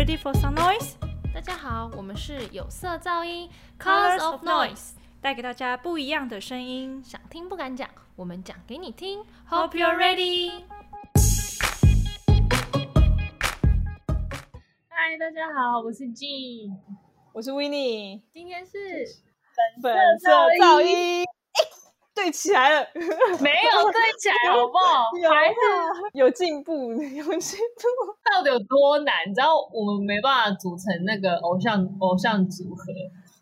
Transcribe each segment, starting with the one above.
Ready for some noise？大家好，我们是有色噪音 Colors of Noise，带给大家不一样的声音。想听不敢讲，我们讲给你听。Hope you're ready。嗨，大家好，我是 Jean，我是 w i n n i e 今天是粉色噪音，哎，对起来了，没有对起来，好不好？还是有进步，有进步。到底有多难？你知道我们没办法组成那个偶像偶像组合，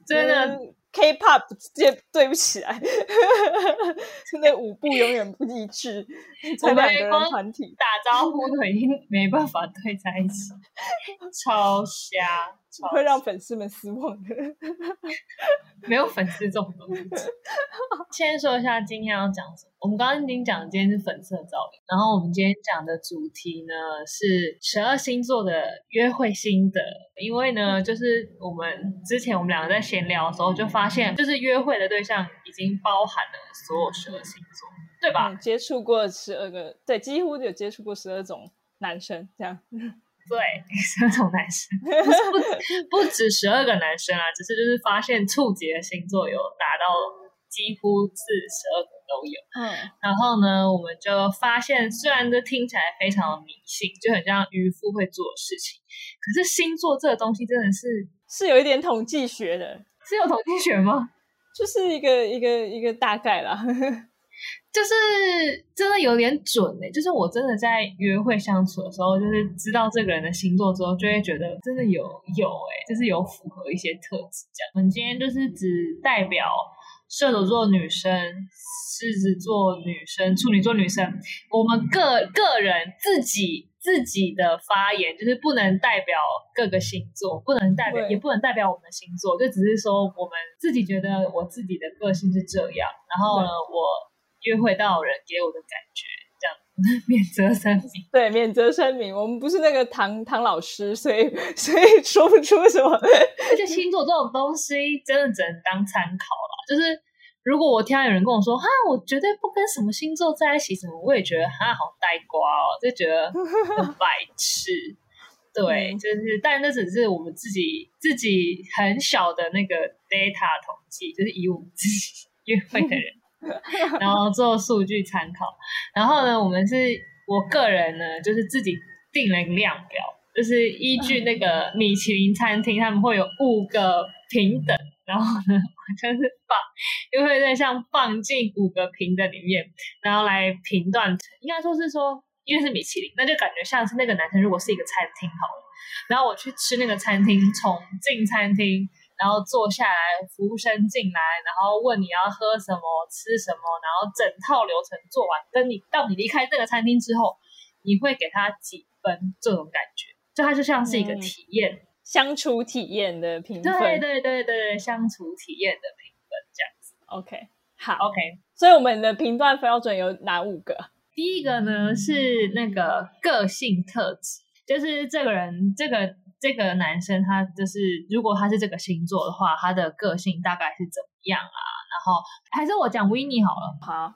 真的。跟 K-pop 直接对不起来，那舞步永远不一致，才两个人团体打招呼都已经没办法对在一起，超瞎，超会让粉丝们失望的。没有粉丝这种东西。先说一下今天要讲什么。我们刚刚已经讲今天是粉色噪音，然后我们今天讲的主题呢是十二星座的约会心得。因为呢，就是我们之前我们两个在闲聊的时候就发现，就是约会的对象已经包含了所有十二星座，对吧？嗯、接触过十二个，对，几乎有接触过十二种男生，这样。对，十二种男生，不是不不止十二个男生啊，只是就是发现触及的星座有达到几乎是十二个都有。嗯，然后呢，我们就发现，虽然这听起来非常的迷信，就很像渔夫会做的事情，可是星座这个东西真的是是有一点统计学的，是有统计学吗？就是一个一个一个大概啦。就是真的有点准哎、欸，就是我真的在约会相处的时候，就是知道这个人的星座之后，就会觉得真的有有哎、欸，就是有符合一些特质这样。我们今天就是只代表射手座女生、狮子座女生、处女座女生，我们个个人自己自己的发言，就是不能代表各个星座，不能代表也不能代表我们的星座，就只是说我们自己觉得我自己的个性是这样，然后呢，我。约会到人给我的感觉，这样 免责声明。对，免责声明，我们不是那个唐唐老师，所以所以说不出什么。而且星座这种东西真的只能当参考啦。就是如果我听到有人跟我说哈，我绝对不跟什么星座在一起，什么我也觉得哈好呆瓜哦，就觉得很白痴。对，嗯就是，但那只是我们自己自己很小的那个 data 统计，就是以我们自己 约会的人。然后做数据参考，然后呢，我们是我个人呢，就是自己定了一个量表，就是依据那个米其林餐厅，他们会有五个平等，然后呢，我就是把约会对象放进五个平等里面，然后来评断，应该说是说，因为是米其林，那就感觉像是那个男生如果是一个餐厅好了，然后我去吃那个餐厅，从进餐厅。然后坐下来，服务生进来，然后问你要喝什么、吃什么，然后整套流程做完，跟你到你离开这个餐厅之后，你会给他几分？这种感觉，就它就像是一个体验、嗯、相处体验的评分。对对对对，相处体验的评分这样子。OK，好，OK。所以我们的评断标准有哪五个？第一个呢是那个个性特质，就是这个人这个。这个男生他就是，如果他是这个星座的话，他的个性大概是怎么样啊？然后还是我讲维尼好了。好，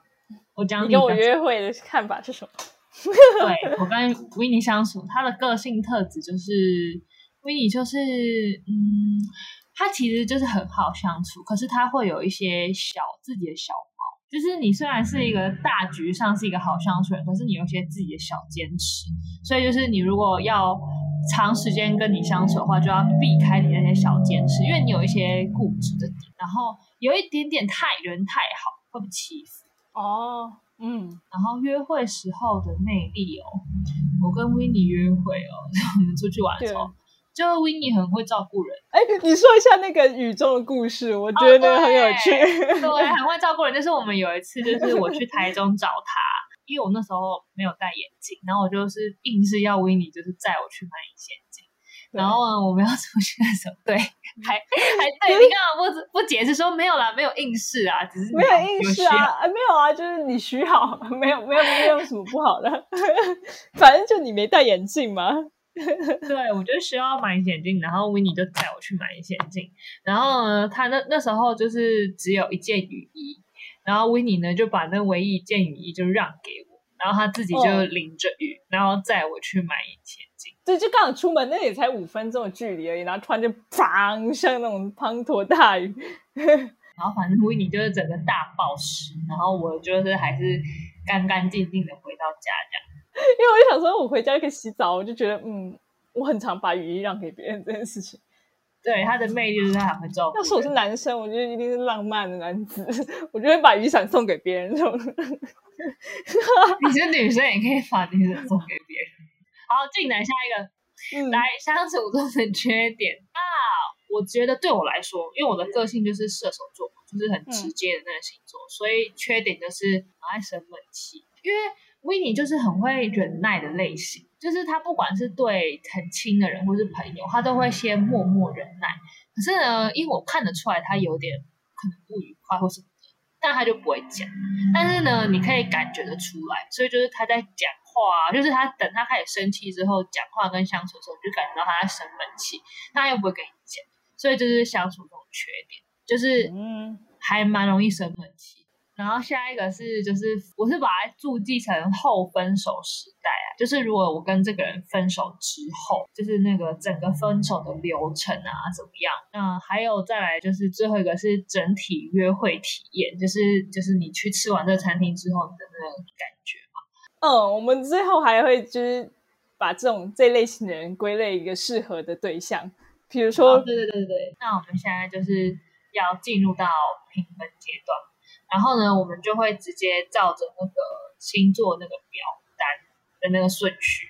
我讲你跟我约会的看法是什么？对我跟维尼相处，他的个性特质就是，维尼就是，嗯，他其实就是很好相处，可是他会有一些小自己的小毛，就是你虽然是一个大局上是一个好相处人，可是你有些自己的小坚持，所以就是你如果要。长时间跟你相处的话，就要避开你那些小坚持，因为你有一些固执的点，然后有一点点太人太好，会被欺负。哦，嗯，然后约会时候的魅力哦，我跟维尼约会哦，我们出去玩的时候，就维尼很会照顾人。哎，你说一下那个雨中的故事，我觉得很有趣。哦、对，很会照顾人。就是我们有一次，就是我去台中找他。因为我那时候没有戴眼镜，然后我就是硬是要维尼就是载我去买隐形眼镜，然后呢我们要出去的时候，对，还还对你干嘛不不解释说没有啦，没有硬试啊，只是没有硬试啊，没有啊，就是你虚好，没有没有没有什么不好的，反正就你没戴眼镜嘛。对，我就需要买隐形眼镜，然后维尼就载我去买隐形眼镜，然后呢，他那那时候就是只有一件雨衣。然后维尼呢就把那唯一一件雨衣就让给我，然后他自己就淋着雨，然后载我去买隐形眼镜。对，就刚好出门，那也才五分钟的距离而已，然后突然就砰，像那种滂沱大雨。然后反正维尼就是整个大暴湿，然后我就是还是干干净净的回到家这样。因为我就想说，我回家可以洗澡，我就觉得嗯，我很常把雨衣让给别人这件事情。对，他的魅力就是他很会照顾。要是我是男生，我觉得一定是浪漫的男子，我就会把雨伞送给别人。这种，你是女生也可以把雨伞送给别人。好，进来下一个，来相处中的缺点啊。我觉得对我来说，因为我的个性就是射手座，就是很直接的那个星座，所以缺点就是很爱生闷气。因为维尼就是很会忍耐的类型，就是他不管是对很亲的人或是朋友，他都会先默默忍耐。可是呢，因为我看得出来他有点可能不愉快或什么的，但他就不会讲。但是呢，你可以感觉得出来，所以就是他在讲话，就是他等他开始生气之后，讲话跟相处的时候，你就感觉到他在生闷气，他又不会跟你讲。所以就是相处这种缺点，就是嗯，还蛮容易生闷气。然后下一个是，就是我是把它注记成后分手时代啊，就是如果我跟这个人分手之后，就是那个整个分手的流程啊怎么样？那还有再来就是最后一个是整体约会体验，就是就是你去吃完这个餐厅之后的那个感觉嘛。嗯，我们最后还会就是把这种这类型的人归类一个适合的对象。比如说，对对对对那我们现在就是要进入到评分阶段，然后呢，我们就会直接照着那个星座那个表单的那个顺序，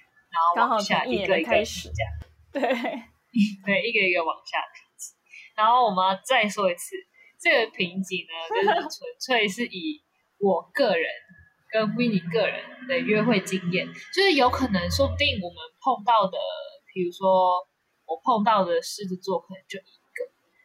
然后往下一个一个开始这样，对 对，一个一个往下评级。然后我们要再说一次，这个评级呢，就是 纯粹是以我个人跟 n 个人的约会经验，就是有可能说不定我们碰到的，比如说。我碰到的狮子座可能就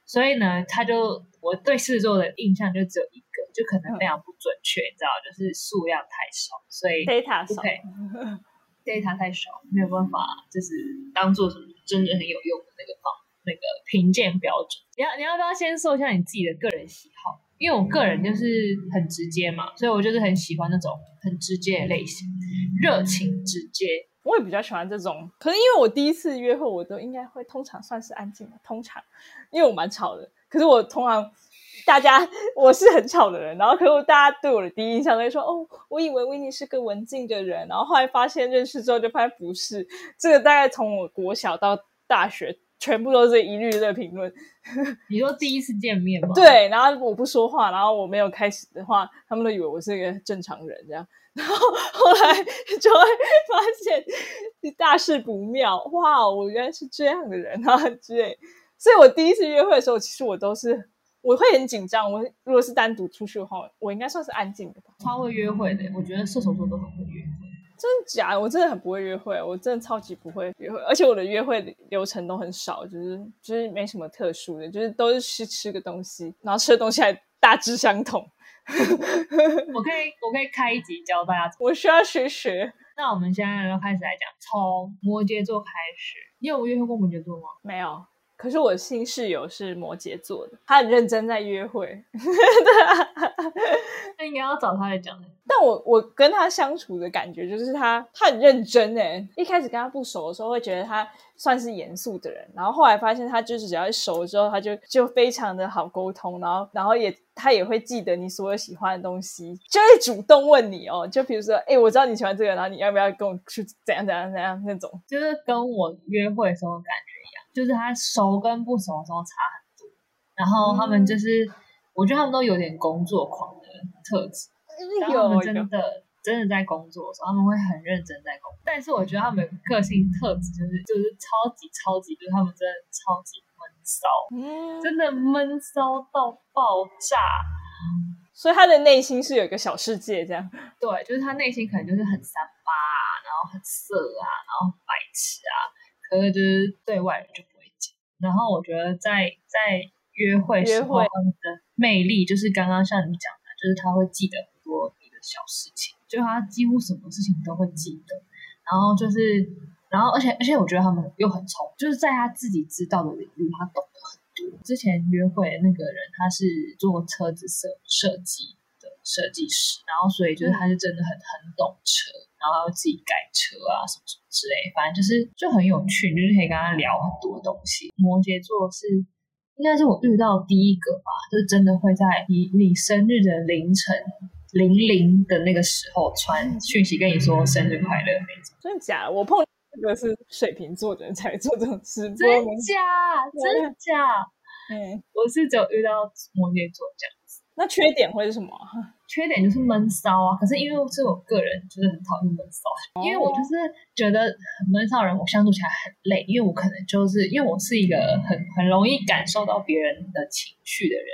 所以呢，他就我对狮子座的印象就只有一个，就可能非常不准确，你知道，就是数量太少，所以 data 少，data 太少，没有办法，就是当做什么真的很有用的那个方那个评鉴标准。你要你要不要先说一下你自己的个人喜好？因为我个人就是很直接嘛，所以我就是很喜欢那种很直接的类型，热情直接。我也比较喜欢这种，可能因为我第一次约会，我都应该会通常算是安静的。通常，因为我蛮吵的，可是我通常大家我是很吵的人，然后可是大家对我的第一印象都会说：“哦，我以为维尼是个文静的人。”然后后来发现认识之后就发现不是。这个大概从我国小到大学，全部都是一律的评论。你说第一次见面吗？对，然后我不说话，然后我没有开始的话，他们都以为我是一个正常人这样。然后后来就会发现大事不妙，哇，我原来是这样的人啊之类。所以我第一次约会的时候，其实我都是我会很紧张。我如果是单独出去的话，我应该算是安静的吧。超会约会的，我觉得射手座都很会约会。真的假？我真的很不会约会，我真的超级不会约会，而且我的约会流程都很少，就是就是没什么特殊的，就是都是去吃个东西，然后吃的东西还大致相同。我可以，我可以开一集教大家。我需要学学。那我们现在要开始来讲，从摩羯座开始。你有约会过摩羯座吗？没有。可是我新室友是摩羯座的，他很认真在约会。那应该要找他来讲。但我我跟他相处的感觉就是他他很认真哎。一开始跟他不熟的时候，会觉得他算是严肃的人，然后后来发现他就是只要一熟之后，他就就非常的好沟通，然后然后也他也会记得你所有喜欢的东西，就会主动问你哦。就比如说，哎，我知道你喜欢这个，然后你要不要跟我去怎样怎样怎样那种，就是跟我约会的时候感觉。就是他熟跟不熟的时候差很多，然后他们就是，我觉得他们都有点工作狂的特质，他们真的真的在工作的时候，他们会很认真在工作，但是我觉得他们个性特质就是就是超级超级，就是他们真的超级闷骚，真的闷骚到爆炸，所以他的内心是有一个小世界这样，对，就是他内心可能就是很三八啊，然后很色啊，然后白痴啊。可是就是对外人就不会讲，然后我觉得在在约会时候的魅力，就是刚刚像你讲的，就是他会记得很多你的小事情，就他几乎什么事情都会记得，然后就是，然后而且而且我觉得他们又很聪，就是在他自己知道的领域，他懂得很多。之前约会那个人他是做车子设设计的设计师，然后所以就是他是真的很很懂车。然后自己改车啊什么什么之类，反正就是就很有趣，就是可以跟他聊很多东西。摩羯座是应该是我遇到第一个吧，就真的会在你你生日的凌晨零零的那个时候传讯息跟你说生日快乐那种。真的假的？我碰这个是水瓶座的人才做这种直播真吗，假？真假？嗯，我是只有遇到摩羯座这样。那缺点会是什么啊？缺点就是闷骚啊，可是因为是我个人就是很讨厌闷骚，因为我就是觉得闷骚人，我相处起来很累，因为我可能就是因为我是一个很很容易感受到别人的情绪的人，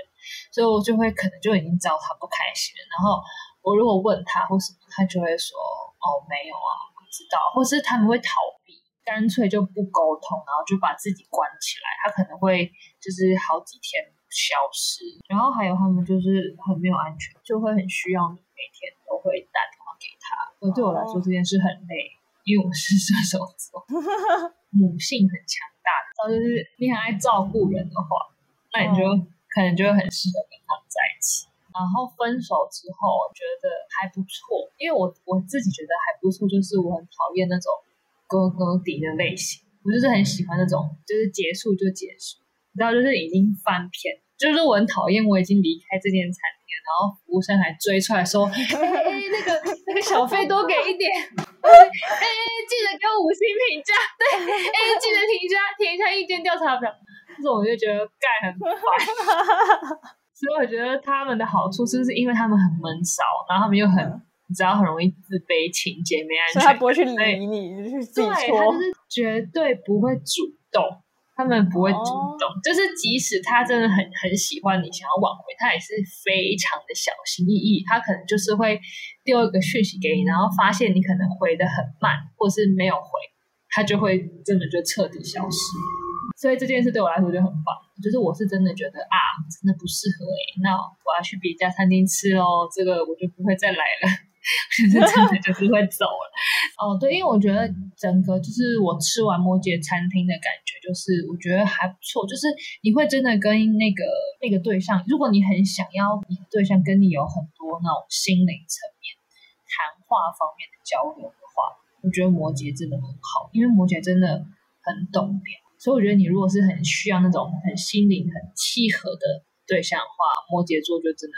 所以我就会可能就已经知道他不开心了，然后我如果问他或什么，他就会说哦没有啊，不知道，或是他们会逃避，干脆就不沟通，然后就把自己关起来，他可能会就是好几天。消失，然后还有他们就是很没有安全，就会很需要你每天都会打电话给他。所以对我来说这件事很累，因为我是射手座，母性很强大的，然后就是你很爱照顾人的话，那你就可能就会很适合跟他们在一起。然后分手之后，我觉得还不错，因为我我自己觉得还不错，就是我很讨厌那种哥哥迪的类型，我就是很喜欢那种就是结束就结束，你知道，就是已经翻篇。就是我很讨厌，我已经离开这间餐厅了，然后服务生还追出来说：“哎、那个那个小费多给一点，哎、记得给我五星评价，对，哎、记得评价填一下意见调查表。”这种我就觉得盖很烦，所以我觉得他们的好处是不是因为他们很闷骚，然后他们又很，你知道很容易自卑情节没安全感，所以他不会去理你，你去自己对，他就。是绝对不会主动，他们不会主动，就是即使他真的很很喜欢你，想要挽回，他也是非常的小心翼翼。他可能就是会丢一个讯息给你，然后发现你可能回的很慢，或是没有回，他就会真的就彻底消失。所以这件事对我来说就很棒，就是我是真的觉得啊，真的不适合诶、那我要去别家餐厅吃喽，这个我就不会再来了。就 是真的就是会走了。哦，对，因为我觉得整个就是我吃完摩羯餐厅的感觉，就是我觉得还不错，就是你会真的跟那个那个对象，如果你很想要你的对象跟你有很多那种心灵层面、谈话方面的交流的话，我觉得摩羯真的很好，因为摩羯真的很懂别，所以我觉得你如果是很需要那种很心灵很契合的对象的话，摩羯座就真的。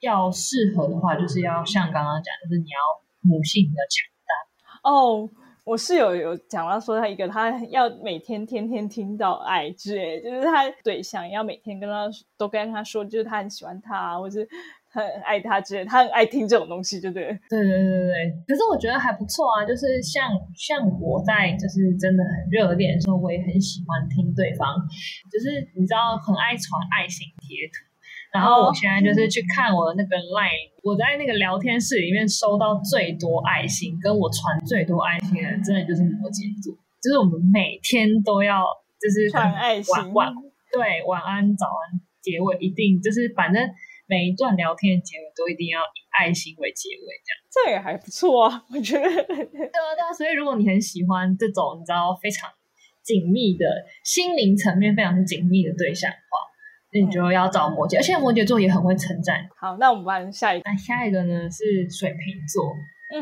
要适合的话，就是要像刚刚讲，就是你要母性比较强大。哦，我室友有讲到说，他一个他要每天天天听到爱之类，就是他对象要每天跟他都跟他说，就是他很喜欢他，或是很爱他之类，他很爱听这种东西，对不对？对对对对，可是我觉得还不错啊，就是像像我在就是真的很热恋的时候，我也很喜欢听对方，就是你知道很爱传爱心贴图。然后我现在就是去看我的那个 line，我在那个聊天室里面收到最多爱心，跟我传最多爱心的人，真的就是摩羯座，就是我们每天都要就是传爱心晚晚对晚安早安结尾一定就是反正每一段聊天的结尾都一定要以爱心为结尾这样。这也还不错啊，我觉得。对啊，对啊，所以如果你很喜欢这种你知道非常紧密的心灵层面非常紧密的对象的话，那你就要找摩羯，而且摩羯座也很会称赞。好，那我们玩下一个，那下一个呢是水瓶座，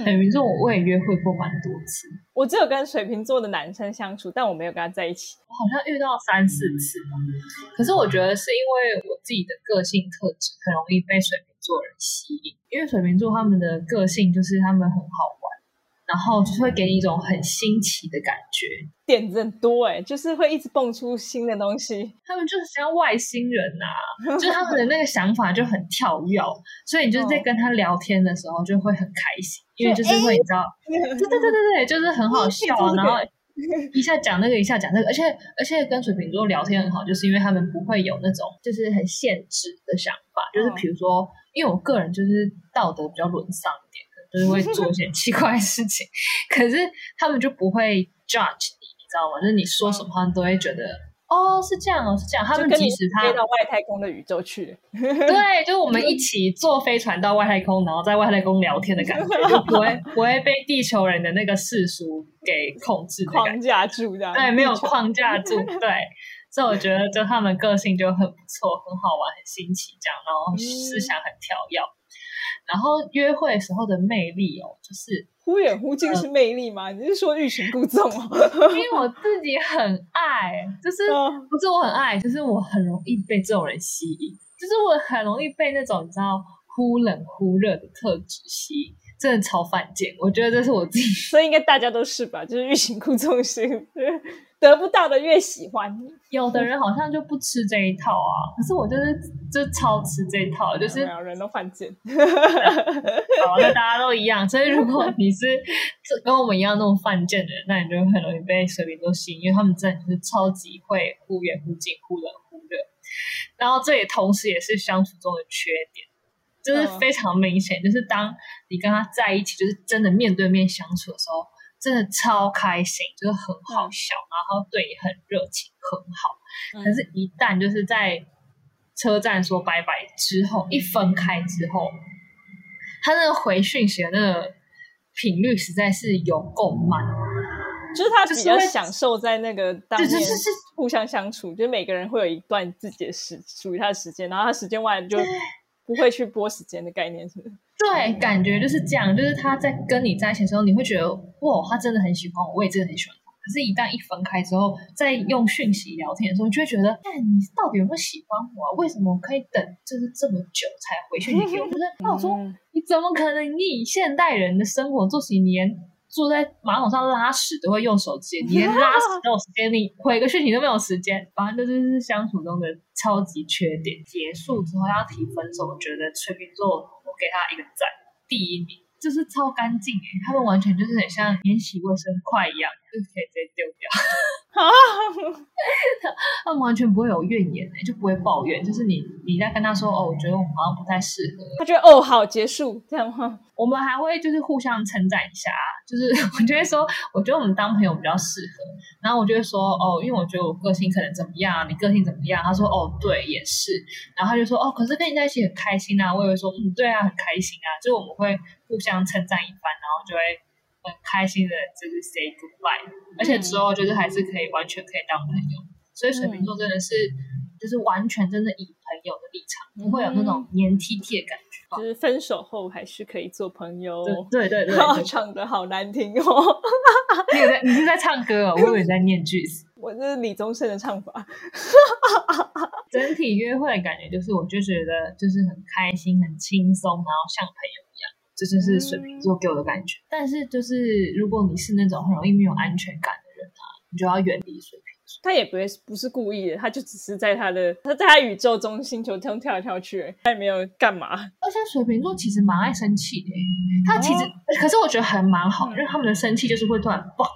水嗯，瓶座我也约会过蛮多次，我只有跟水瓶座的男生相处，但我没有跟他在一起。我好像遇到三四次吧。可是我觉得是因为我自己的个性特质很容易被水瓶座人吸引，因为水瓶座他们的个性就是他们很好玩，然后就是会给你一种很新奇的感觉。点子很多哎、就是会一直蹦出新的东西。他们就是像外星人呐、就是他们的那个想法就很跳跃，所以你就是在跟他聊天的时候就会很开心，因为就是会你知道，对对对对对，就是很好笑啊，然后一下讲那个一下讲那个，而且而且跟水瓶座聊天很好，就是因为他们不会有那种就是很限制的想法，就是比如说，因为我个人就是道德比较沦丧一点，就是会做一些 奇怪的事情，可是他们就不会 judge 知道吗？就是你说什么，他们都会觉得。哦，是这样哦，是这样。他们即使他飞到外太空的宇宙去。对，就是我们一起坐飞船到外太空，然后在外太空聊天的感觉，就不会 不会被地球人的那个世俗给控制框。架住这样。对，没有框架住。对，所以我觉得就他们个性就很不错，很好玩，很新奇，这样，然后思想很跳跃。然后约会时候的魅力哦，就是互忽远忽近是魅力吗？你是说欲擒故纵吗？因为我自己很爱，就是嗯不是我很爱，就是我很容易被这种人吸引，就是我很容易被那种你知道忽冷忽热的特质吸引，真的超犯贱。我觉得这是我自己所以应该大家都是吧？就是欲擒故纵型，得不到的越喜欢。有的人好像就不吃这一套啊，可是我就是就超吃这一套，就是人都犯贱。好，那大家都一样。所以如果你是这 跟我们一样那种犯贱的人，那你就很容易被水瓶座吸引，因为他们真的就是超级会忽远忽近、忽冷忽热。然后这也同时也是相处中的缺点，就是嗯非常明显，就是当你跟他在一起，就是真的面对面相处的时候，真的超开心，就是很好笑，然后对你很热情，很好。嗯可是，一旦就是在车站说拜拜之后，一分开之后，他那个回讯息的那个频率实在是有够慢。就是他比较就是享受在那个当面对对对对互相相处，就是每个人会有一段自己的时属于他的时间，然后他时间外就不会去拨时间的概念，是不是？对，感觉就是这样，就是他在跟你在一起的时候，你会觉得哇，他真的很喜欢我，我也真的很喜欢他。可是，一旦一分开之后，在用讯息聊天的时候，你就会觉得，哎，你到底有没有喜欢我、啊？为什么可以等就是这么久才回讯息给我？就是那 我说，嗯你怎么可能？你以现代人的生活作息，你连坐在马桶上拉屎都会用手机，你连拉屎都有时间，你回个讯息都没有时间。反正这就是相处中的超级缺点。结束之后要提分手，我觉得水瓶座，我给他一个赞，第一名。就是超干净诶，他们完全就是很像免洗卫生筷一样，就可以直接丢掉。他们完全不会有怨言诶，就不会抱怨。就是你你在跟他说哦，我觉得我们好像不太适合，他觉得哦，好结束这样吗？我们还会就是互相称赞一下，就是 我就会说，我觉得我们当朋友比较适合。然后我就会说，哦，因为我觉得我个性可能怎么样，你个性怎么样？他说，哦，对，也是。然后他就说，哦，可是跟你在一起很开心啊。我也会说，嗯，对啊，很开心啊。就我们会互相称赞一番，然后就会很开心的，就是 say goodbye。而且之后就是还是可以完全可以当朋友。所以水瓶座真的是，就是完全真的以朋友的立场，不会有那种黏 T T 的感觉。就是分手后还是可以做朋友。对对对 唱的好难听哦！你有在你是在唱歌哦，我以为你在念句子。我这是李宗盛的唱法。整体约会的感觉就是，我就觉得就是很开心、很轻松，然后像朋友一样，这就是水瓶座给我的感觉。但是就是如果你是那种很容易没有安全感的人啊，你就要远离水瓶座。他也不会不是故意的，他就只是在他的他在他宇宙中星球中跳来跳去，他也没有干嘛。而且水瓶座其实蛮爱生气的，他其实、可是我觉得还蛮好，嗯因为他们的生气就是会突然爆，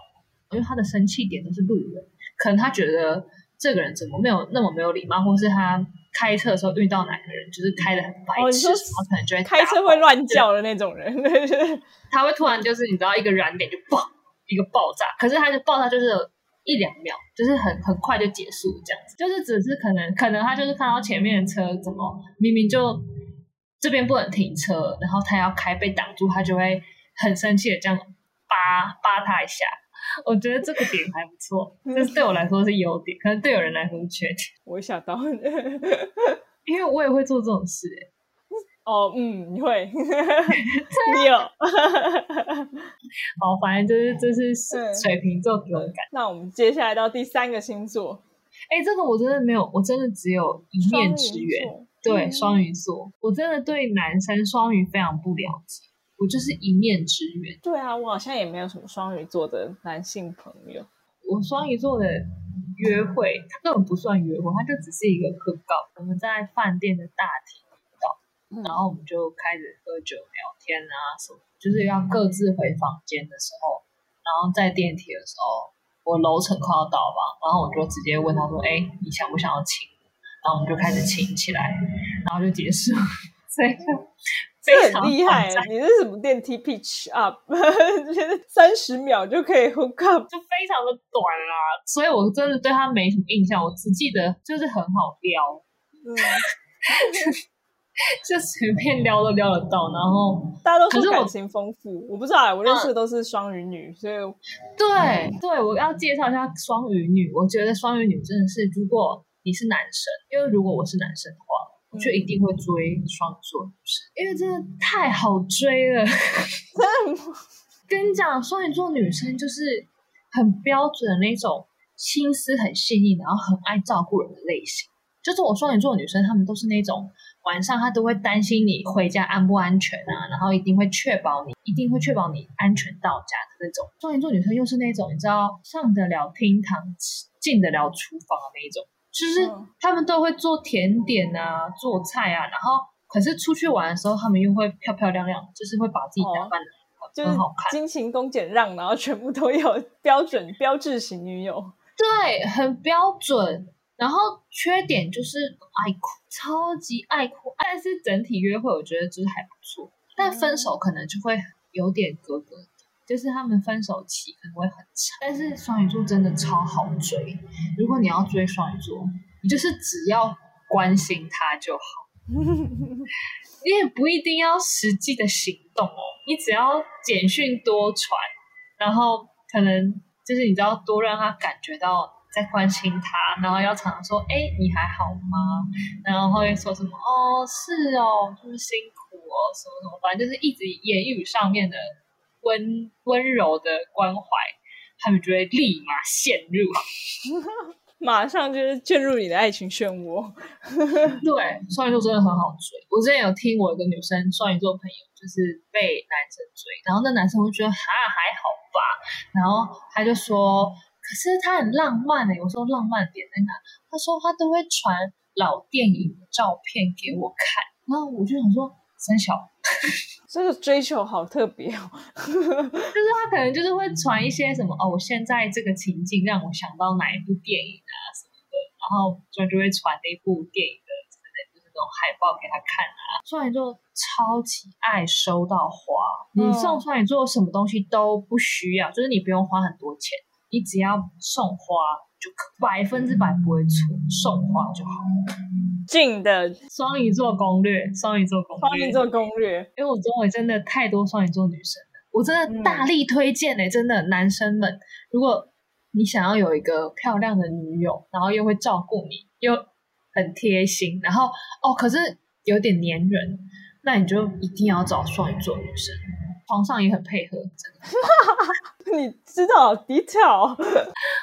因为他的生气点都是路人，可能他觉得这个人怎么没有那么没有礼貌，或是他开车的时候遇到哪个人就是开的很白痴，哦然后可能就会开车会乱叫的那种人，他会突然就是你知道一个燃点就爆一个爆炸，可是他的爆炸就是一两秒，就是很很快就结束这样子，就是只是可能可能他就是看到前面的车怎么明明就这边不能停车，然后他要开被挡住，他就会很生气的这样扒扒他一下。我觉得这个点还不错，但是对我来说是优点，可能对有人来说是缺点，我想到。因为我也会做这种事、欸。哦，嗯，你会，你有。好，反正就是这是嗯水瓶座给我的感觉。那我们接下来到第三个星座，哎、这个我真的没有，我真的只有一面之缘。对，嗯双鱼座，我真的对男生双鱼非常不了解，我就是一面之缘。对啊，我好像也没有什么双鱼座的男性朋友。我双鱼座的约会，它根本不算约会，它就只是一个客告。我们在饭店的大厅遇到，嗯然后我们就开始喝酒聊天啊什么，就是要各自回房间的时候，然后在电梯的时候，我楼层快要到吧，然后我就直接问他说：“哎，你想不想要亲？”然后我们就开始亲起来，然后就结束，所以就非这常很厉害你是什么电梯 pitch up？三十秒就可以 hook up，就非常的短啦，所以我真的对他没什么印象，我只记得就是很好撩，嗯，就随便撩都撩得到，然后 大家都可是感情丰富，我不知道啊，我认识的都是双鱼女，所以对对，我要介绍一下双鱼女。我觉得双鱼女真的是，如果你是男生，因为如果我是男生的话，我就一定会追双鱼座女生，因为真的太好追了。跟你讲，双鱼座女生就是很标准的那种心思很细腻，然后很爱照顾人的类型。就是我双鱼座女生，她们都是那种晚上她都会担心你回家安不安全啊，然后一定会确保你，一定会确保你安全到家的那种。双鱼座女生又是那种你知道上得了厅堂，进得了厨房的那一种，就是他们都会做甜点啊，做菜啊，然后可是出去玩的时候，他们又会漂漂亮亮，就是会把自己打扮的。就是精勤工俭让，然后全部都有标准标志型女友，对，很标准。然后缺点就是爱哭，超级爱哭。但是整体约会我觉得就是还不错，但分手可能就会有点格格，就是他们分手期可能会很长。但是双鱼座真的超好追，如果你要追双鱼座，你就是只要关心他就好。你也不一定要实际的行动哦，你只要简讯多传，然后可能就是你知道多让他感觉到在关心他，然后要常常说，哎，你还好吗？然后会说什么，哦，是哦，就是辛苦哦，什么什么，反正就是一直言语上面的温温柔的关怀，他们就会立马陷入。马上就是陷入你的爱情漩涡。对，双鱼座真的很好追。我之前有听我一个女生双鱼座朋友，就是被男生追，然后那男生会觉得哈还好吧，然后他就说，可是他很浪漫诶。我说浪漫点在哪？他说他都会传老电影的照片给我看，然后我就想说，三小，这个追求好特别哦。就是他可能就是会传一些什么哦，我现在这个情境让我想到哪一部电影啊什么的。然后就就会传那部电影的，就是那种海报给他看啊。双鱼座超级爱收到花，你送双鱼座什么东西都不需要，就是你不用花很多钱，你只要送花就可，百分之百不会错，送花就好。近的双鱼座攻略，双鱼座攻略，双鱼座攻略。因为我周围真的太多双鱼座女生了，我真的大力推荐哎，真的男生们，如果。你想要有一个漂亮的女友，然后又会照顾你，又很贴心，然后哦，可是有点粘人，那你就一定要找双鱼座女生，床上也很配合，真的。你知道 detail，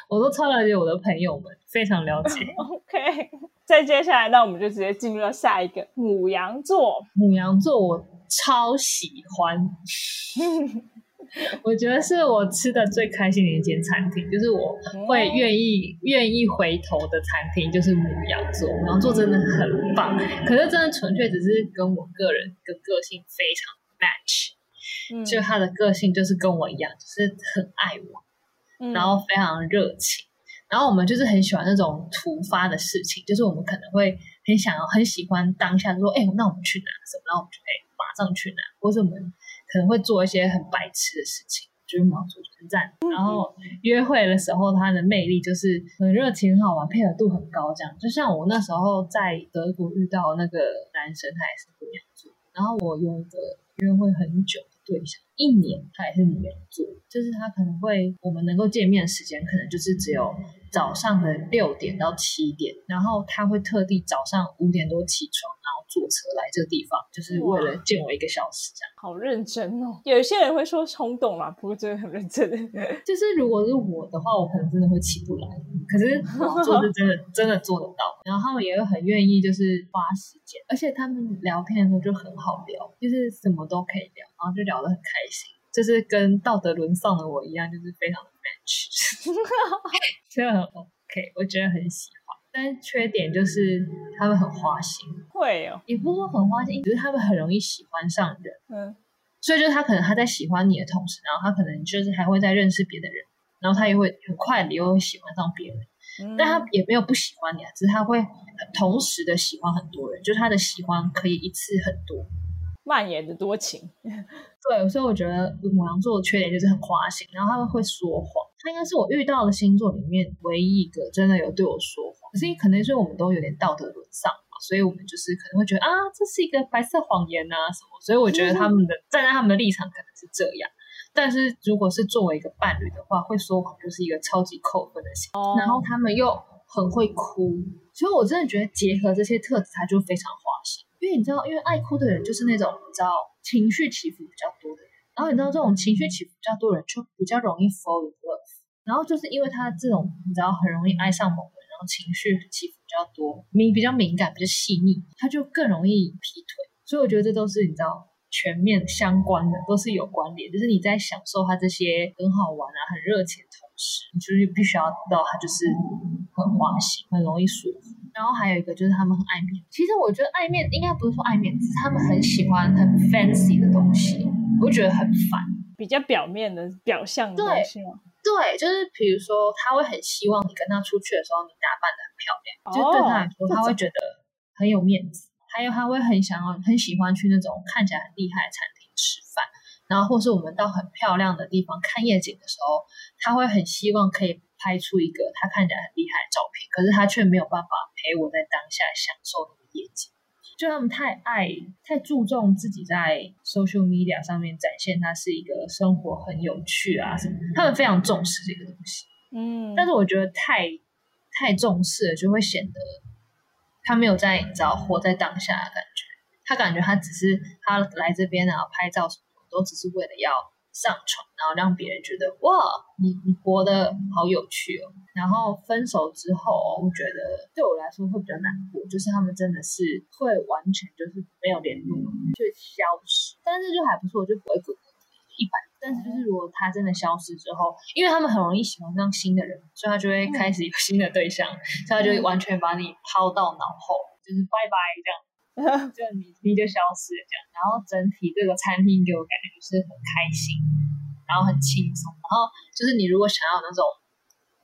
我都超了解我的朋友们，非常了解。OK，再接下来，那我们就直接进入到下一个母羊座。母羊座我超喜欢。我觉得是我吃的最开心的一间餐厅，就是我会愿意愿意回头的餐厅，就是母羊座。母羊座真的很棒，可是真的纯粹只是跟我个人的个性非常 match，就他的个性就是跟我一样，就是很爱我，然后非常热情，然后我们就是很喜欢那种突发的事情，就是我们可能会很想要很喜欢当下说，哎，那我们去哪什么，然后我们就可以马上去哪，或者我们。可能会做一些很白痴的事情，就是毛主很赞。然后约会的时候，他的魅力就是很热情、很好玩，配合度很高。这样，就像我那时候在德国遇到那个男生，他也是母羊座。然后我有一个约会很久的对象，一年他也是没有做，就是他可能会我们能够见面的时间，可能就是只有。早上的六点到七点，然后他会特地早上五点多起床，然后坐车来这个地方，就是为了见我一个小时这样。好认真哦！有一些人会说冲动嘛，不过真的很认真。就是如果是我的话，我可能真的会起不来，可是做是真的真的做得到。然后也会很愿意，就是花时间，而且他们聊天的时候就很好聊，就是什么都可以聊，然后就聊得很开心，就是跟道德沦丧的我一样，就是非常。的 match，真的很 OK，我觉得很喜欢，但是缺点就是他们很花心，会哦，也不是说很花心，只是他们很容易喜欢上人，嗯，所以就是他可能他在喜欢你的同时，然后他可能就是还会再认识别的人，然后他也会很快的又会喜欢上别人，但他也没有不喜欢你啊，只是他会同时的喜欢很多人，就是他的喜欢可以一次很多。蔓延的多情，对，所以我觉得母羊座的缺点就是很花心，然后他们会说谎。他应该是我遇到的星座里面唯一一个真的有对我说谎。可是可能是我们都有点道德沦丧嘛，所以我们就是可能会觉得啊，这是一个白色谎言啊什么。所以我觉得他们的 站在他们的立场可能是这样，但是如果是作为一个伴侣的话，会说谎就是一个超级扣分的行为。然后他们又很会哭，所以我真的觉得结合这些特质，他就非常花心。因为你知道，因为爱哭的人就是那种你知道情绪起伏比较多的人，然后你知道这种情绪起伏比较多的人，就比较容易 fall in love。然后就是因为他这种你知道很容易爱上某人，然后情绪起伏比较多，敏比较敏感，比较细腻，他就更容易劈腿。所以我觉得这都是你知道全面相关的，都是有关联。就是你在享受他这些很好玩啊、很热情的同时，你就是必须要知道他就是很花心，很容易舒服。然后还有一个就是他们很爱面子，其实我觉得爱面应该不是说爱面子，是他们很喜欢很 fancy 的东西，我就觉得很烦。比较表面的表象的东西吗？对，就是比如说，他会很希望你跟他出去的时候，你打扮的很漂亮，就对他来说，他会觉得很有面子。还有，他会很想要、很喜欢去那种看起来很厉害的餐厅吃饭，然后或是我们到很漂亮的地方看夜景的时候，他会很希望可以拍出一个他看起来很厉害的照片，可是他却没有办法陪我在当下享受那个夜景。就他们太爱、太注重自己在 social media 上面展现，他是一个生活很有趣啊什么，他们非常重视这个东西。嗯，但是我觉得太太重视了，就会显得他没有在你知道活在当下的感觉。他感觉他只是他来这边然后拍照什么，都只是为了要上传，然后让别人觉得哇，你你活得好有趣哦。然后分手之后，我觉得对我来说会比较难过，就是他们真的是会完全就是没有联络就消失，但是就还不错，就不会滚一百。但是就是如果他真的消失之后，因为他们很容易喜欢上新的人，所以他就会开始有新的对象，所以他就会完全把你抛到脑后，就是拜拜这样。就你你就消失了这样，然后整体这个餐厅给我感觉就是很开心，然后很轻松，然后就是你如果想要那种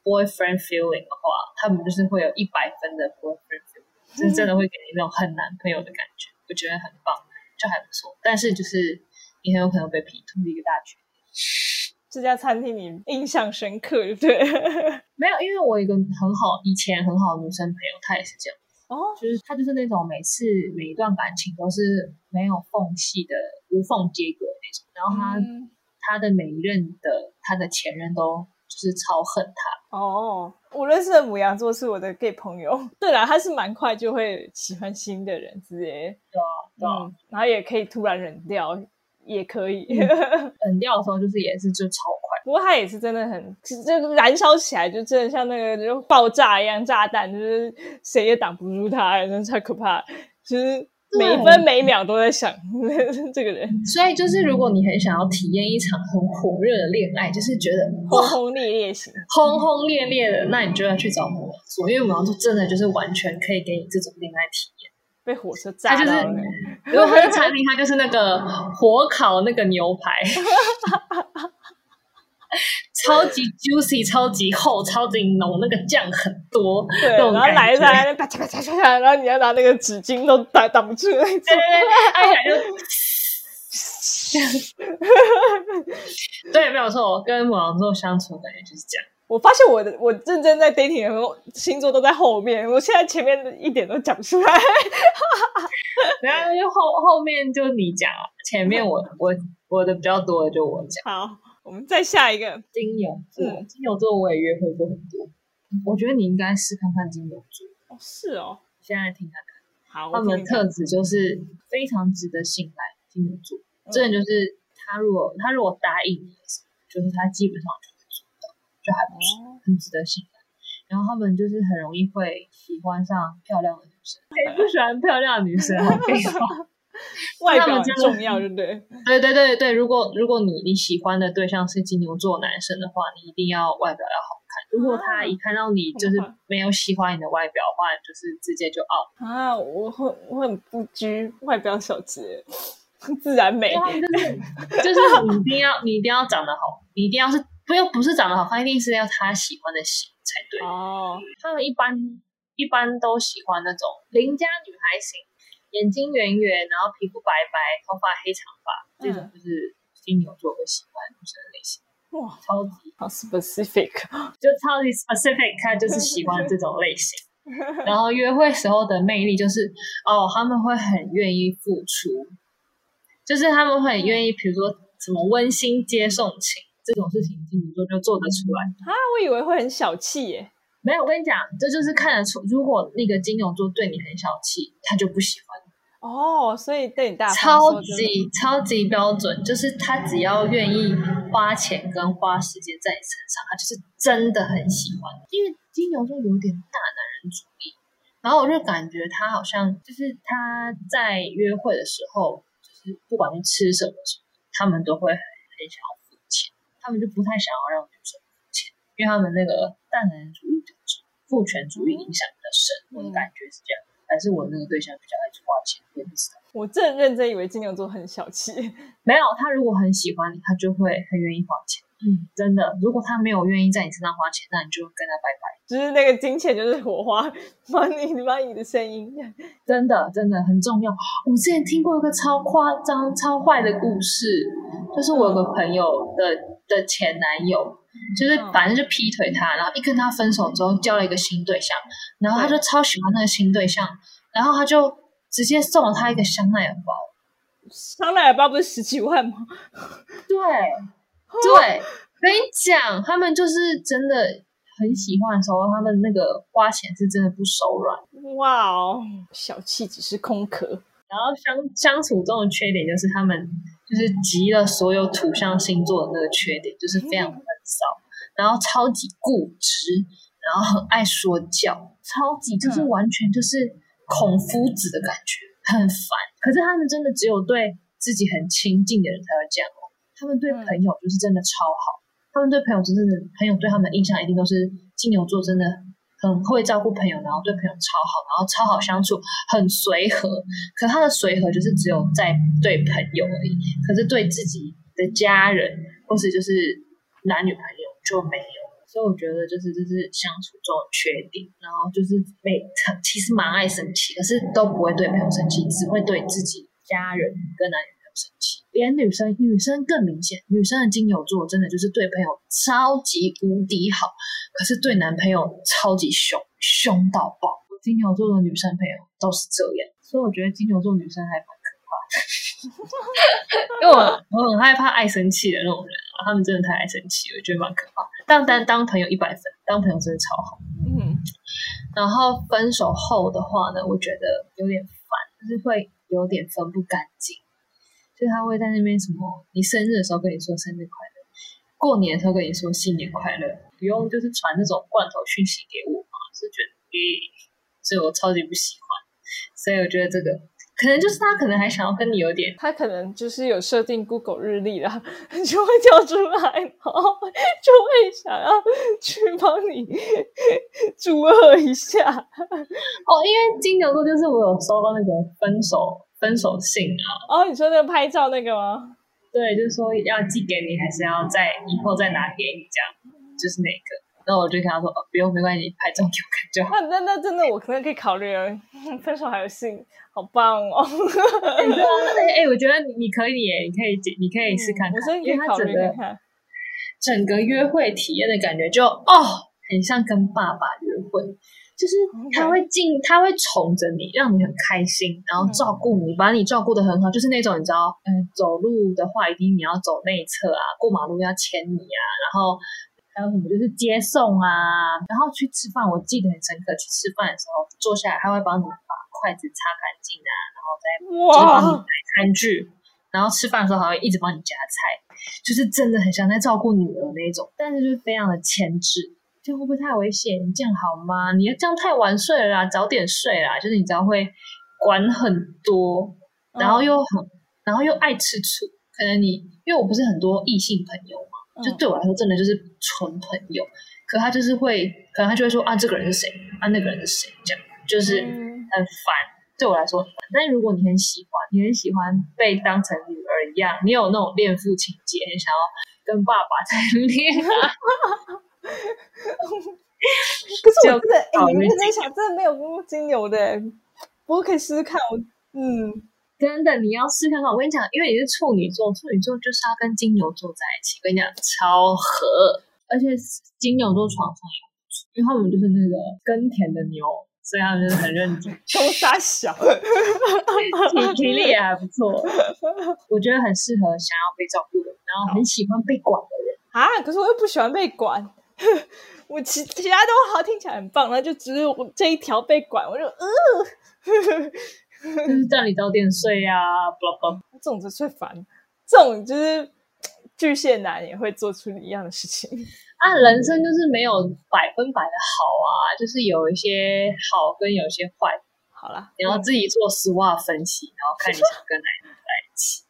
boyfriend feeling 的话，他们就是会有一百分的 boyfriend feeling，就是真的会给你那种很男朋友的感觉，我觉得很棒，就还不错。但是就是你很有可能被劈腿的一个大局。这家餐厅你印象深刻，对？没有，因为我有一个很好以前很好的女生朋友，她也是这样。哦，就是她就是那种每次每一段感情都是没有缝隙的无缝接轨那种，然后她、嗯他的每一任的她的前任都就是超恨她，哦，我认识的母羊座是我的 gay 朋友。对啦，他是蛮快就会喜欢新的人之类的，对啊对啊，嗯，然后也可以突然冷掉，也可以。冷掉的时候就是也是就超快，不过它也是真的很，这个燃烧起来就真的像那个就爆炸一样，炸弹就是谁也挡不住它，真的太可怕了。其实每分每秒都在想 这个人，所以就是如果你很想要体验一场很火热的恋爱，就是觉得轰轰烈烈型。轰轰烈烈的，那你就要去找摩羯座，因为摩羯座真的就是完全可以给你这种恋爱体验。被火车炸了，如果他是餐厅，他就是那个火烤那个牛排，超级 juicy、超级厚、超级浓，那个酱很多，对，然后来感觉来啪嚓啪嚓啪嚓，然后你要拿那个纸巾都挡挡不住那种。对对对，按起来就，对，没有错。我跟母羊座相处的感觉就是这样。我发现我的我认真在 dating 的时候，星座都在后面，我现在前面的一点都讲不出来。然后就后后面就你讲啊，前面我 我我的比较多的就我讲。好，我们再下一个。金牛座，嗯金牛座我也约会过很多，我觉得你应该试看看金牛座。哦，是哦，现在听看看，好，他们的特质就是非常值得信赖。金牛座，真的就是他如果他如果答应你，就是他基本上就还不错。哦很值得信赖。然后他们就是很容易会喜欢上漂亮的女生，谁 不喜欢漂亮的女生啊？废话。外表重要，对不对？对对对对，如果如果你你喜欢的对象是金牛座男生的话，你一定要外表要好看。如果他一看到你就是没有喜欢你的外表的话，就是直接就 out。啊，我很我很不拘外表小节，自然美。就是就是你一定要你一定要长得好，你一定要是不要不是长得好看，一定是要他喜欢的型才对。哦，他们一般一般都喜欢那种邻家女孩型，眼睛圆圆，然后皮肤白白，头发黑长发，这种就是金牛座会喜欢的女生的类型。哇，超级好 specific。就超级 specific，他就是喜欢这种类型。然后约会时候的魅力就是，哦，他们会很愿意付出，就是他们会很愿意，比如说什么温馨接送情这种事情，金牛座就做得出来。啊，我以为会很小气耶。没有，我跟你讲，这就是看得出，如果那个金牛座对你很小气，他就不喜欢你。哦，所以对你大超级超级标准，就是他只要愿意花钱跟花时间在你身上，他就是真的很喜欢。因为金牛座有点大男人主义，然后我就感觉他好像就是他在约会的时候，就是不管是吃什么他们都会很很想要付钱，他们就不太想要让女生付钱，因为他们那个大男人主义特质、父权主义影响比较深，我的感觉是这样。还是我那个对象比较爱花钱，我也不知道。我真认真以为金牛座很小气，没有，他如果很喜欢你，他就会很愿意花钱。嗯，真的，如果他没有愿意在你身上花钱，那你就跟他拜拜。就是那个金钱就是火花，money money 的声音。真的，真的很重要。我之前听过一个超夸张、超坏的故事，就是我有个朋友的的前男友，就是嗯反正就劈腿他，然后一跟他分手之后，交了一个新对象，然后他就超喜欢那个新对象，然后他就直接送了他一个香奈儿包。香奈儿包不是十几万吗？对，对，跟你讲，他们就是真的很喜欢的时候，他们那个花钱是真的不手软。哇哦，小气只是空壳。然后相相处中的缺点就是他们就是集了所有土象星座的那个缺点，就是非常的闷骚，然后超级固执，然后很爱说教，超级就是嗯完全就是孔夫子的感觉，很烦。可是他们真的只有对自己很亲近的人才会这样哦，他们对嗯朋友就是真的超好，他们对朋友真的朋友对他们的印象一定都是金牛座真的很会照顾朋友，然后对朋友超好，然后超好相处，很随和。可他的随和就是只有在对朋友而已，可是对自己的家人或是就是男女朋友就没有。所以我觉得就是就是相处中的缺点，然后就是每 其实蛮爱生气，可是都不会对朋友生气，只会对自己家人跟男女生气。连女生女生更明显，女生的金牛座真的就是对朋友超级无敌好，可是对男朋友超级凶，凶到爆。金牛座的女生朋友都是这样，所以我觉得金牛座女生还蛮可怕的。因为我我很害怕爱生气的那种人啊，他们真的太爱生气了，我觉得蛮可怕。但但当朋友一百分，当朋友真的超好。嗯，然后分手后的话呢，我觉得有点烦，就是会有点分不干净。就是他会在那边什么，你生日的时候跟你说生日快乐，过年的时候跟你说新年快乐，不用就是传那种罐头讯息给我嘛，是觉得诶、所以我超级不喜欢。所以我觉得这个可能就是他可能还想要跟你有点他可能就是有设定 Google 日历啦，就会跳出来，然后就会想要去帮你祝贺一下。哦，因为金牛座就是我有收到那个分手分手信啊，哦，你说那个拍照那个吗？对，就是说要寄给你，还是要在以后再拿给你这样，就是那个。那我就跟他说，哦，不用，没关系，拍照给我看就好。那那那真的我可能可以考虑啊。分手还有信，好棒哦！哎、对啊，哎、哎我觉得你你可以耶，你可以你可以试看看，嗯我真的可以考虑看。整个约会体验的感觉就哦，很像跟爸爸约会，就是他会进，他会宠着你，让你很开心，然后照顾你，把你照顾的很好，就是那种你知道，嗯，走路的话一定你要走内侧啊，过马路要牵你啊，然后还有什么就是接送啊，然后去吃饭，我记得很深刻，去吃饭的时候坐下来，他会帮你把筷子擦干净啊，然后再就是帮你哇，买餐具，然后吃饭的时候还会一直帮你夹菜，就是真的很像在照顾女儿那种，但是就是非常的牵制。这样会不会太危险？你这样好吗？你要这样太晚睡了啦，早点睡啦。就是你知道会管很多，然后又很，然后又爱吃醋。可能你因为我不是很多异性朋友嘛，就嗯对我来说真的就是纯朋友。可他就是会，可能他就会说啊，这个人是谁？啊，那个人是谁？这样就是嗯很烦。对我来说。但如果你很喜欢，你很喜欢被当成女儿一样，你有那种恋父情节，很想要跟爸爸谈 恋爱，可是我真的，哎、考虑你认真想，真的没有过金牛的、欸，不过可以试试看。我嗯，真的，你要试看看。我跟你讲，因为你是处女座，处女座就是要跟金牛座在一起。我跟你讲，超合，而且金牛座床上也不错，因为他们就是那个耕田的牛，所以他们就是很认真，冲傻小，体体力也还不错。我觉得很适合想要被照顾的人，然后很喜欢被管的人。啊！可是我又不喜欢被管，我其其他都好听起来很棒，那就只有我这一条被管，我就呃，就是叫你早点睡啊，blah blah。这种就最烦，这种就是巨蟹男也会做出一样的事情。啊，人生就是没有百分百的好啊，就是有一些好跟有些坏，好啦，你要自己做 SWOT 分析，然后看你想跟哪一个在一起。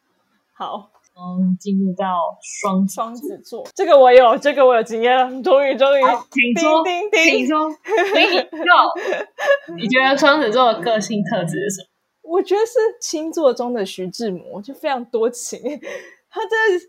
好，嗯，进入到双双子座，这个我有，这个我有经验了，终于终于，好请说，叮叮叮，请说，请 go。你觉得双子座的个性特质是什么？我觉得是星座中的徐志摩，就非常多情，他真的是。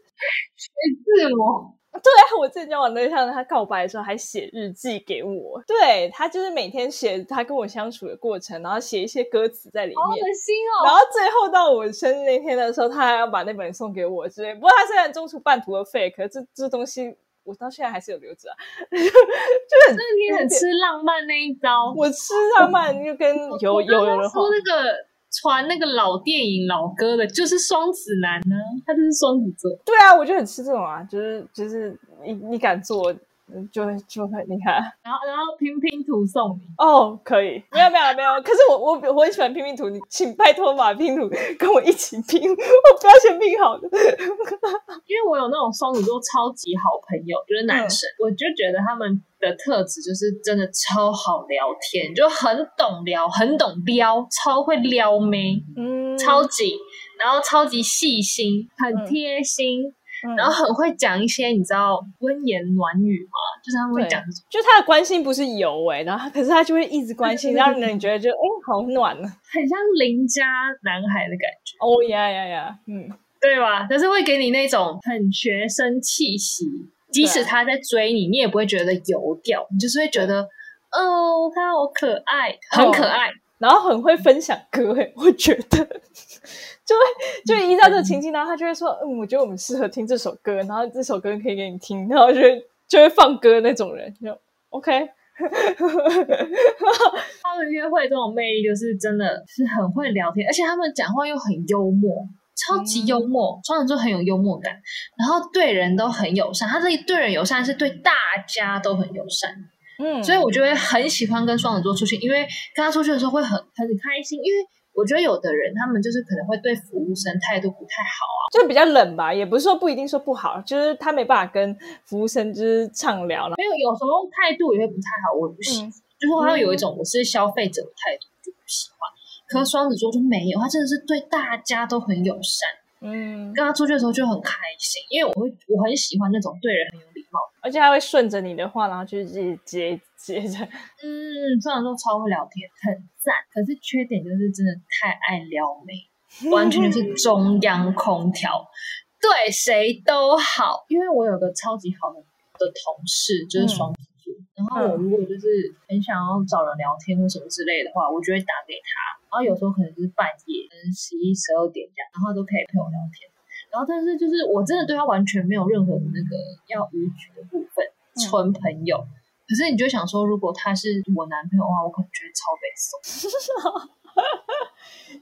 自我 对啊，我之前交往对象，他告白的时候还写日记给我。对他就是每天写他跟我相处的过程，然后写一些歌词在里面。好恶心哦然哦！后最后到我生日那天的时候，他还要把那本送给我之类。不过他虽然中途半途而废，可是这这东西我到现在还是有留着、啊，就很那你很吃浪漫那一招。我吃浪漫就跟有有有的话刚刚说，那个传那个老电影老歌的，就是双子男呢，他就是双子座。对啊，我就很吃这种啊，就是就是你你敢做，就会就会你看。然后然后拼拼图送你，哦，可以，没有没有没有。可是我我我很喜欢拼拼图，你请拜托把拼图 跟我一起拼，我不要先拼好的。因为我有那种双子座超级好朋友，就是男生，我就觉得他们的特质就是真的超好聊天，就很懂聊，很懂撩，超会撩妹，嗯超级，然后超级细心，很嗯贴心，嗯然后很会讲一些你知道温言暖语嘛，就是他会讲就他的关心不是油哎、然后他可是他就会一直关心，让人觉得就哎、好暖啊。很像邻家男孩的感觉，哦呀呀呀，嗯，对吧？但是会给你那种很学生气息，即使他在追你，你也不会觉得油掉，你就是会觉得，哦，他好可爱，很可爱。然后很会分享歌哎、我觉得就会就会依照这个情境，然后他就会说，嗯，我觉得我们适合听这首歌，然后这首歌可以给你听，然后就会就会放歌那种人，就 OK。他们约会这种魅力，就是真的是很会聊天，而且他们讲话又很幽默，超级幽默。双子座很有幽默感，然后对人都很友善。他这里对人友善是对大家都很友善，嗯，所以我就会很喜欢跟双子座出去，因为跟他出去的时候会很很开心。因为我觉得有的人他们就是可能会对服务生态度不太好啊，就比较冷吧，也不是说不一定说不好，就是他没办法跟服务生就是畅聊了。没有有时候态度也会不太好，我也不喜欢。嗯就是他会有一种我是消费者的态度，就不喜欢。可是双子座就没有，他真的是对大家都很友善。嗯，跟他出去的时候就很开心，因为我会我很喜欢那种对人很有礼貌。而且他会顺着你的话，然后就接接接着。嗯，虽然说超会聊天，很赞。可是缺点就是真的太爱撩妹，完全就是 中央空调，对谁都好。因为我有个超级好的的同事，就是双子座，然后我如果就是很想要找人聊天或什么之类的话，我就会打给他。然后有时候可能就是半夜，可能十一、十二点这样，然后都可以陪我聊天。然后但是就是我真的对他完全没有任何的那个要逾矩的部分，纯朋友。可是你就想说，如果他是我男朋友的话，我可能觉得超悲送。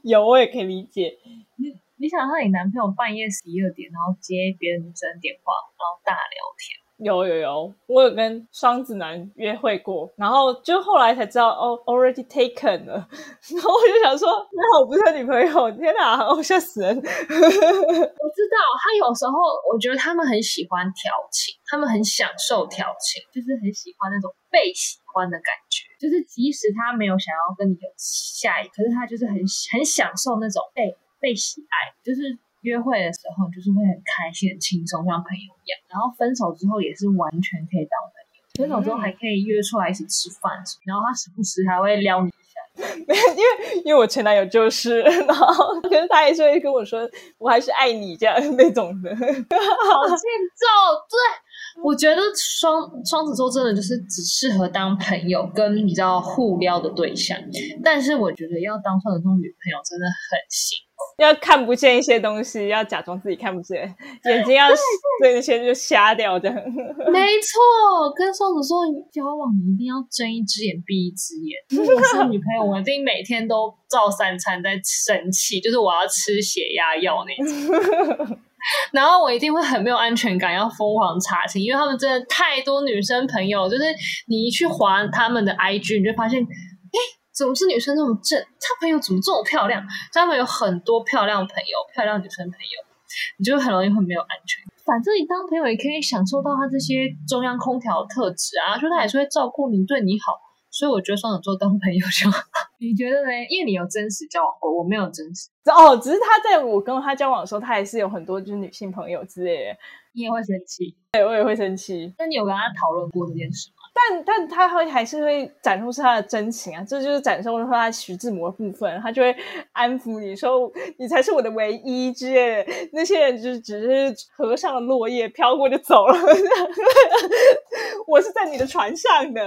有，我也可以理解。你你想让你男朋友半夜十一二点，然后接别的女生电话，然后大聊天，有有有，我有跟双子男约会过，然后就后来才知道哦，already taken 了，然后我就想说，那我不是他女朋友，天哪，我吓死人。我知道他有时候，我觉得他们很喜欢调情，他们很享受调情，就是很喜欢那种被喜欢的感觉。就是即使他没有想要跟你有下一，可是他就是很很享受那种被被喜爱，就是。约会的时候就是会很开心、很轻松，像朋友一样。然后分手之后也是完全可以当朋友，分手之后还可以约出来一起吃饭，然后他时不时还会撩你一下。因为因为我前男友就是，然后可是他也是会跟我说，我还是爱你这样那种的。好欠揍！对，我觉得双双子座真的就是只适合当朋友跟比较互撩的对象，但是我觉得要当双子座女朋友真的很辛苦。要看不见一些东西，要假装自己看不见，眼睛要对那些就瞎掉这样。没错，跟双子座交往，你一定要睁一只眼闭一只眼。如果我是女朋友，我一定每天都照三餐在生气，就是我要吃血压药那种。然后我一定会很没有安全感，要疯狂查清，因为他们真的太多女生朋友，就是你一去划他们的 IG，你就发现，哎，怎么是女生那么正？她朋友怎么这么漂亮？她们有很多漂亮朋友，漂亮女生朋友，你就很容易会没有安全感。反正你当朋友也可以享受到他这些中央空调的特质啊，就他也是会照顾你，对你好。所以我觉得双子座当朋友就好。你觉得呢？因为你有真实交往过，我没有真实。哦，只是他在我跟他交往的时候，他还是有很多就是女性朋友之类的。你也会生气，对我也会生气。那你有跟他讨论过这件事吗？但但他会还是会展露出他的真情啊，这就是展示出他徐志摩的部分，他就会安抚你说你才是我的唯一之类的。那些人就是只是河上的落叶飘过就走了，我是在你的船上的。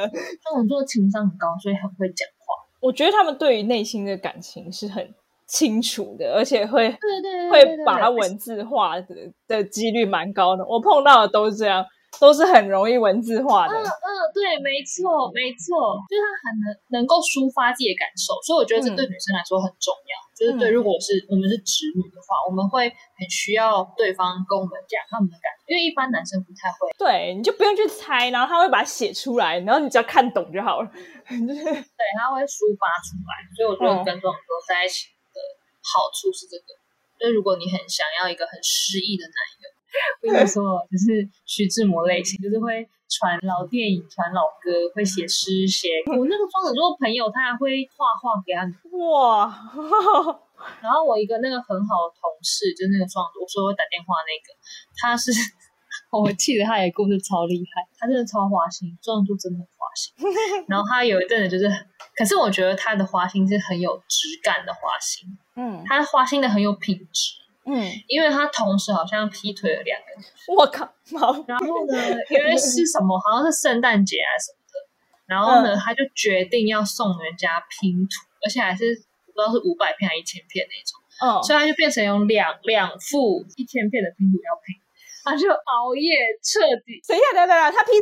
双子座情商很高，所以很会讲话。我觉得他们对于内心的感情是很清楚的，而且会对对会把它文字化的的几率蛮高的。我碰到的都是这样。都是很容易文字化的。嗯嗯，对，没错没错，就是他很能能够抒发自己的感受，所以我觉得这对女生来说很重要。就是对，如果是我们是直女的话，我们会很需要对方跟我们讲他们的感受，因为一般男生不太会。对，你就不用去猜，然后他会把它写出来，然后你只要看懂就好了。对，他会抒发出来，所以我觉得跟这种人在一起的好处是这个。就是如果你很想要一个很诗意的男友。我跟你说，就是徐志摩类型，就是会传老电影、传老歌，会写诗写。我那个双子座朋友，他还会画画给他。哇！然后我一个那个很好的同事，就是那个双子座，我说我打电话那个，他是，我记得他的故事超厉害，他真的超花心，双子座真的很花心。然后他有一阵子就是，可是我觉得他的花心是很有质感的花心，嗯，他花心的很有品质。嗯，因为他同时好像劈腿了两个人，我靠！然后呢，因为是什么，好像是圣诞节啊什么的，然后呢，他就决定要送人家拼图，而且还是不知道是五百片还是一千片那种，哦，所以他就变成有两两副一千片的拼图要拼，他就熬夜彻底。等一下，等等等，他拼。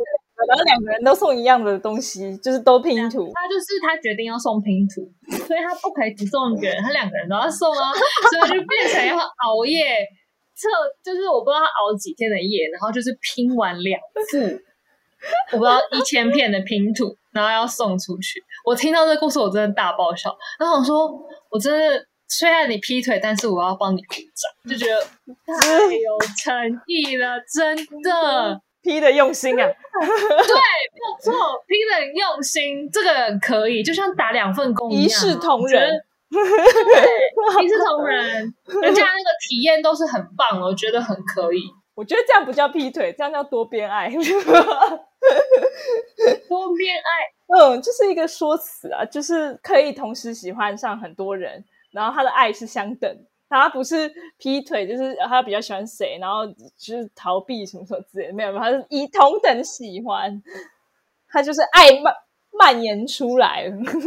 然后两个人都送一样的东西，就是都拼图。他就是他决定要送拼图，所以他不可以只送一个人，他两个人都要送啊，所以就变成要熬夜测，就是我不知道他熬几天的夜，然后就是拼完两副，我不知道一千片的拼图，然后要送出去。我听到这个故事，我真的大爆笑。然后我说，我真的虽然你劈腿，但是我要帮你鼓掌，就觉得太有诚意了，真的。P 的用心啊，对，没有错，P 的用心，这个可以，就像打两份工一样，一视同仁，对，一视同仁，人家那个体验都是很棒，我觉得很可以。我觉得这样不叫劈腿，这样叫多边爱，多边爱，嗯，就是一个说辞啊，就是可以同时喜欢上很多人，然后他的爱是相等。他不是劈腿，就是他比较喜欢谁，然后就是逃避什么什么之类，没有没有，他是以同等喜欢，他就是爱蔓蔓延出来了，他的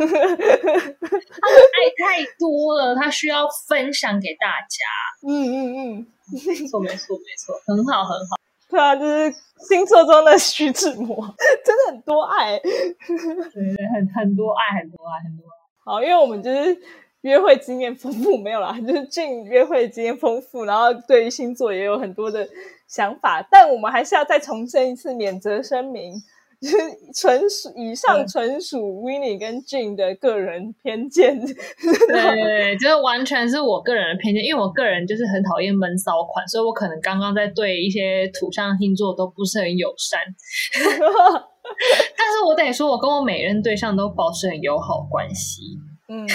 爱太多了，他需要分享给大家。嗯嗯嗯，没错没错没错，很好很好。对啊，就是星座中的徐志摩，真的很多爱，对对，很很多爱，很多爱，很多爱。好，因为我们就是。约会经验丰富没有啦，就是俊约会经验丰富，然后对于星座也有很多的想法，但我们还是要再重申一次免责声明，就是纯属以上纯属 w i n n i e 跟 Jin 的个人偏见，对，就是完全是我个人的偏见，因为我个人就是很讨厌闷骚款，所以我可能刚刚在对一些土象星座都不是很友善，但是我得说，我跟我每任对象都保持很友好关系，嗯。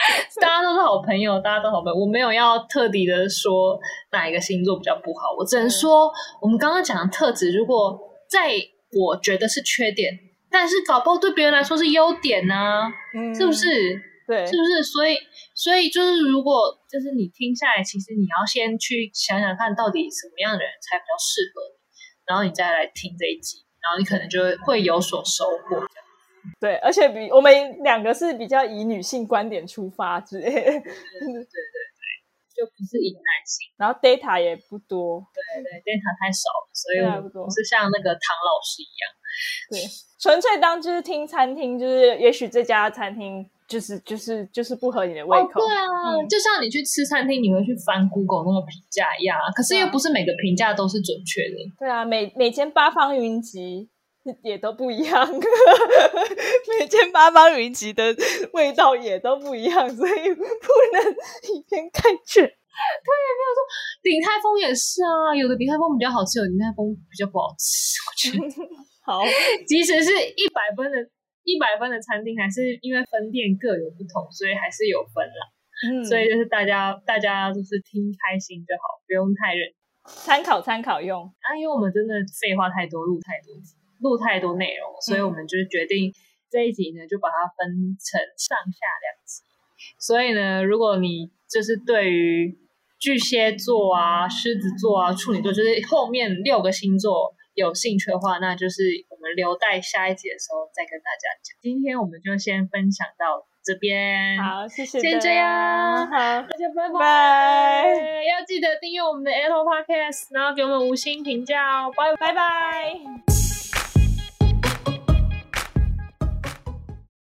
大家都是好朋友，大家都好朋友。我没有要特地的说哪一个星座比较不好，我只能说我们刚刚讲的特质，如果在我觉得是缺点，但是搞不好对别人来说是优点呢？嗯，是不是？对，是不是？所以，所以就是如果就是你听下来，其实你要先去想想看到底什么样的人才比较适合你，然后你再来听这一集，然后你可能就会有所收获。对，而且比我们两个是比较以女性观点出发之类，对对对对，就不是以男性，然后 data 也不多，对对，data 太少了，所以不是像那个唐老师一样，对，纯粹当就是听餐厅，就是也许这家餐厅就是就是就是不合你的胃口，对啊，就像你去吃餐厅，你会去翻 Google 那个评价一样，可是又不是每个评价都是准确的，对啊，每每间八方云集。也都不一样，每间八方云集的味道也都不一样，所以不能以偏概全。对，没有说鼎泰丰也是啊，有的鼎泰丰比较好吃，有的鼎泰丰比较不好吃。我觉得，好，即使是一百分的、一百分的餐厅，还是因为分店各有不同，所以还是有分啦。嗯，所以就是大家，大家就是听开心就好，不用太认参考参考用。啊。因为我们真的废话太多，录太多集，录太多内容，所以我们就是决定这一集呢，就把它分成上下两集。所以呢，如果你就是对于巨蟹座啊、狮子座啊、处女座，就是后面六个星座有兴趣的话，那就是我们留待下一集的时候再跟大家讲。今天我们就先分享到这边，好，谢谢。先这样，好，大家拜拜要记得订阅我们的 Apple Podcast，然后给我们五星评价哦，拜拜拜拜。